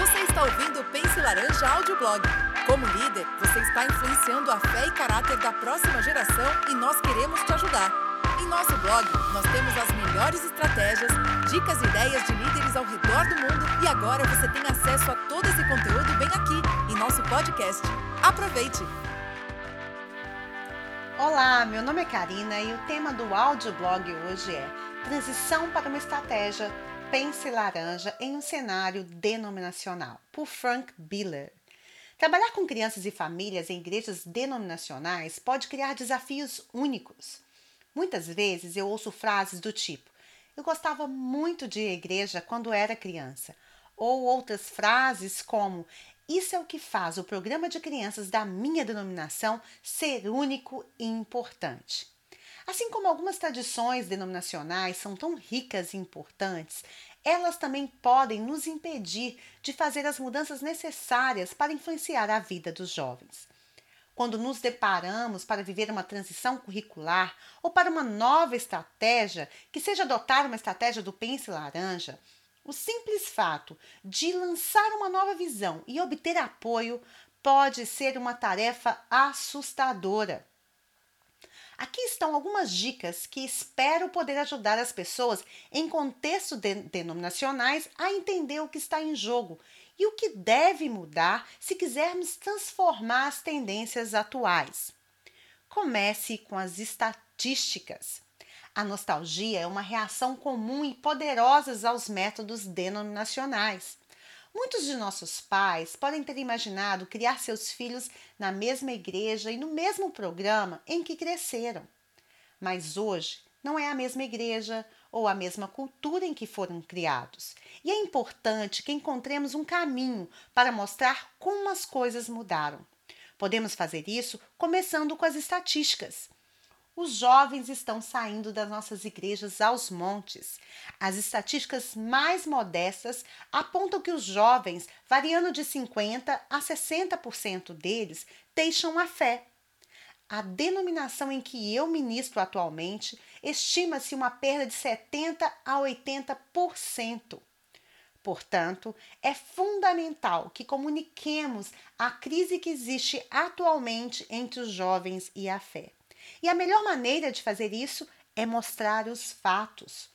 Você está ouvindo o Pense Laranja Audioblog. Como líder, você está influenciando a fé e caráter da próxima geração e nós queremos te ajudar. Em nosso blog, nós temos as melhores estratégias, dicas e ideias de líderes ao redor do mundo e agora você tem acesso a todo esse conteúdo bem aqui, em nosso podcast. Aproveite! Olá, meu nome é Karina e o tema do audioblog hoje é Transição para uma estratégia Pense Laranja em um cenário denominacional, por Frank Biller. Trabalhar com crianças e famílias em igrejas denominacionais pode criar desafios únicos. Muitas vezes eu ouço frases do tipo: Eu gostava muito de igreja quando era criança. Ou outras frases como: isso é o que faz o programa de crianças da minha denominação ser único e importante. Assim como algumas tradições denominacionais são tão ricas e importantes, elas também podem nos impedir de fazer as mudanças necessárias para influenciar a vida dos jovens. Quando nos deparamos para viver uma transição curricular ou para uma nova estratégia, que seja adotar uma estratégia do Pense Laranja, o simples fato de lançar uma nova visão e obter apoio pode ser uma tarefa assustadora. Aqui estão algumas dicas que espero poder ajudar as pessoas em contextos de denominacionais a entender o que está em jogo e o que deve mudar se quisermos transformar as tendências atuais. Comece com as estatísticas. A nostalgia é uma reação comum e poderosa aos métodos denominacionais. Muitos de nossos pais podem ter imaginado criar seus filhos na mesma igreja e no mesmo programa em que cresceram. Mas hoje não é a mesma igreja ou a mesma cultura em que foram criados. E é importante que encontremos um caminho para mostrar como as coisas mudaram. Podemos fazer isso começando com as estatísticas. Os jovens estão saindo das nossas igrejas aos montes. As estatísticas mais modestas apontam que os jovens, variando de 50% a 60% deles, deixam a fé. A denominação em que eu ministro atualmente estima-se uma perda de 70% a 80%. Portanto, é fundamental que comuniquemos a crise que existe atualmente entre os jovens e a fé. E a melhor maneira de fazer isso é mostrar os fatos.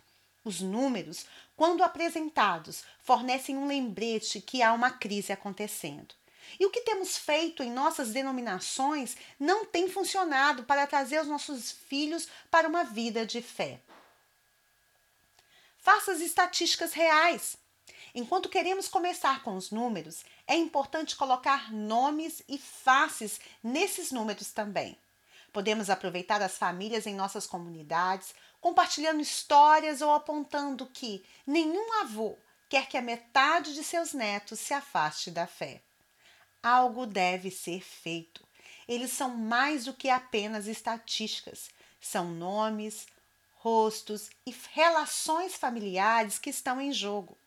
Os números, quando apresentados, fornecem um lembrete que há uma crise acontecendo. E o que temos feito em nossas denominações não tem funcionado para trazer os nossos filhos para uma vida de fé. Faça as estatísticas reais. Enquanto queremos começar com os números, é importante colocar nomes e faces nesses números também. Podemos aproveitar as famílias em nossas comunidades, compartilhando histórias ou apontando que nenhum avô quer que a metade de seus netos se afaste da fé. Algo deve ser feito. Eles são mais do que apenas estatísticas, são nomes, rostos e relações familiares que estão em jogo.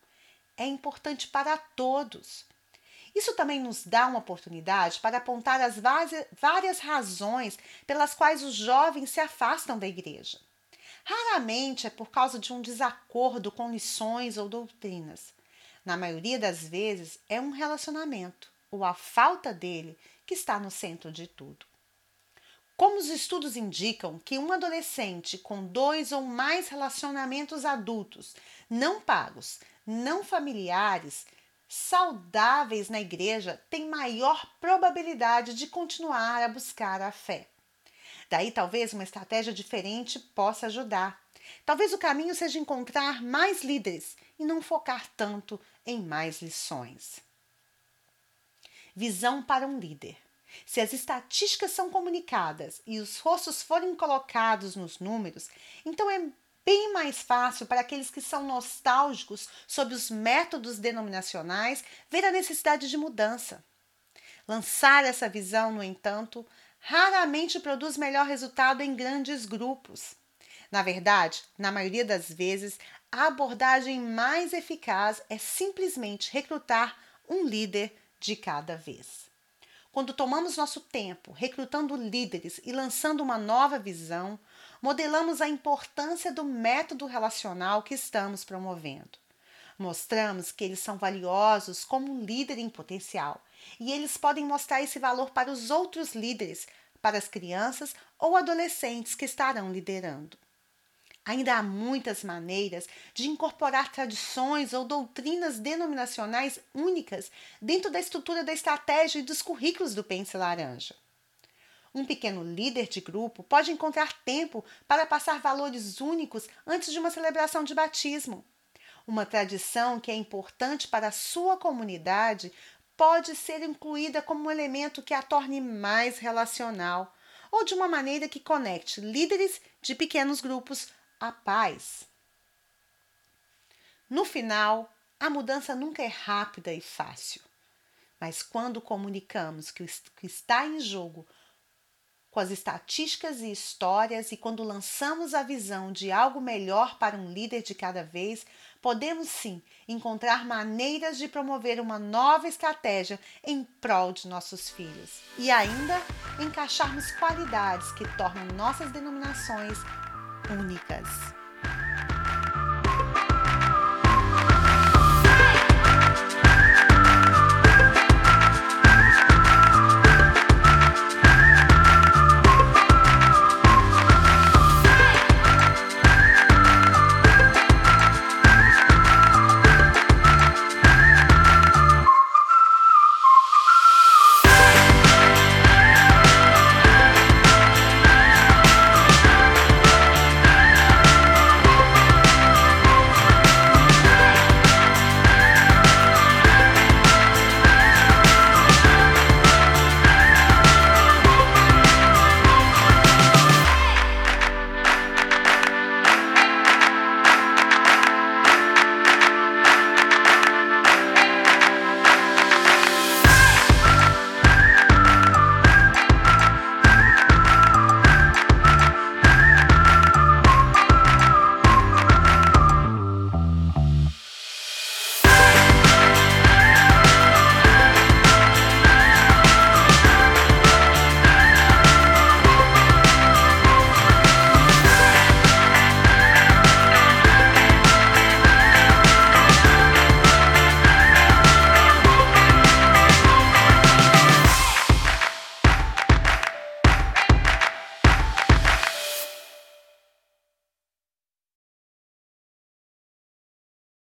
É importante para todos. Isso também nos dá uma oportunidade para apontar as várias razões pelas quais os jovens se afastam da igreja. Raramente é por causa de um desacordo com lições ou doutrinas. Na maioria das vezes é um relacionamento, ou a falta dele, que está no centro de tudo. Como os estudos indicam que um adolescente com dois ou mais relacionamentos adultos não pagos, não familiares, saudáveis na igreja têm maior probabilidade de continuar a buscar a fé. Daí, talvez uma estratégia diferente possa ajudar. Talvez o caminho seja encontrar mais líderes e não focar tanto em mais lições. Visão para um líder. Se as estatísticas são comunicadas e os rostos forem colocados nos números, então é bem mais fácil para aqueles que são nostálgicos sobre os métodos denominacionais ver a necessidade de mudança. Lançar essa visão, no entanto, raramente produz melhor resultado em grandes grupos. Na verdade, na maioria das vezes, a abordagem mais eficaz é simplesmente recrutar um líder de cada vez. Quando tomamos nosso tempo recrutando líderes e lançando uma nova visão, modelamos a importância do método relacional que estamos promovendo. Mostramos que eles são valiosos como líder em potencial e eles podem mostrar esse valor para os outros líderes, para as crianças ou adolescentes que estarão liderando. Ainda há muitas maneiras de incorporar tradições ou doutrinas denominacionais únicas dentro da estrutura da estratégia e dos currículos do Pense Laranja. Um pequeno líder de grupo pode encontrar tempo para passar valores únicos antes de uma celebração de batismo. Uma tradição que é importante para a sua comunidade pode ser incluída como um elemento que a torne mais relacional ou de uma maneira que conecte líderes de pequenos grupos à paz. No final, a mudança nunca é rápida e fácil, mas quando comunicamos que está em jogo com as estatísticas e histórias, e quando lançamos a visão de algo melhor para um líder de cada vez, podemos sim encontrar maneiras de promover uma nova estratégia em prol de nossos filhos e ainda encaixarmos qualidades que tornam nossas denominações únicas.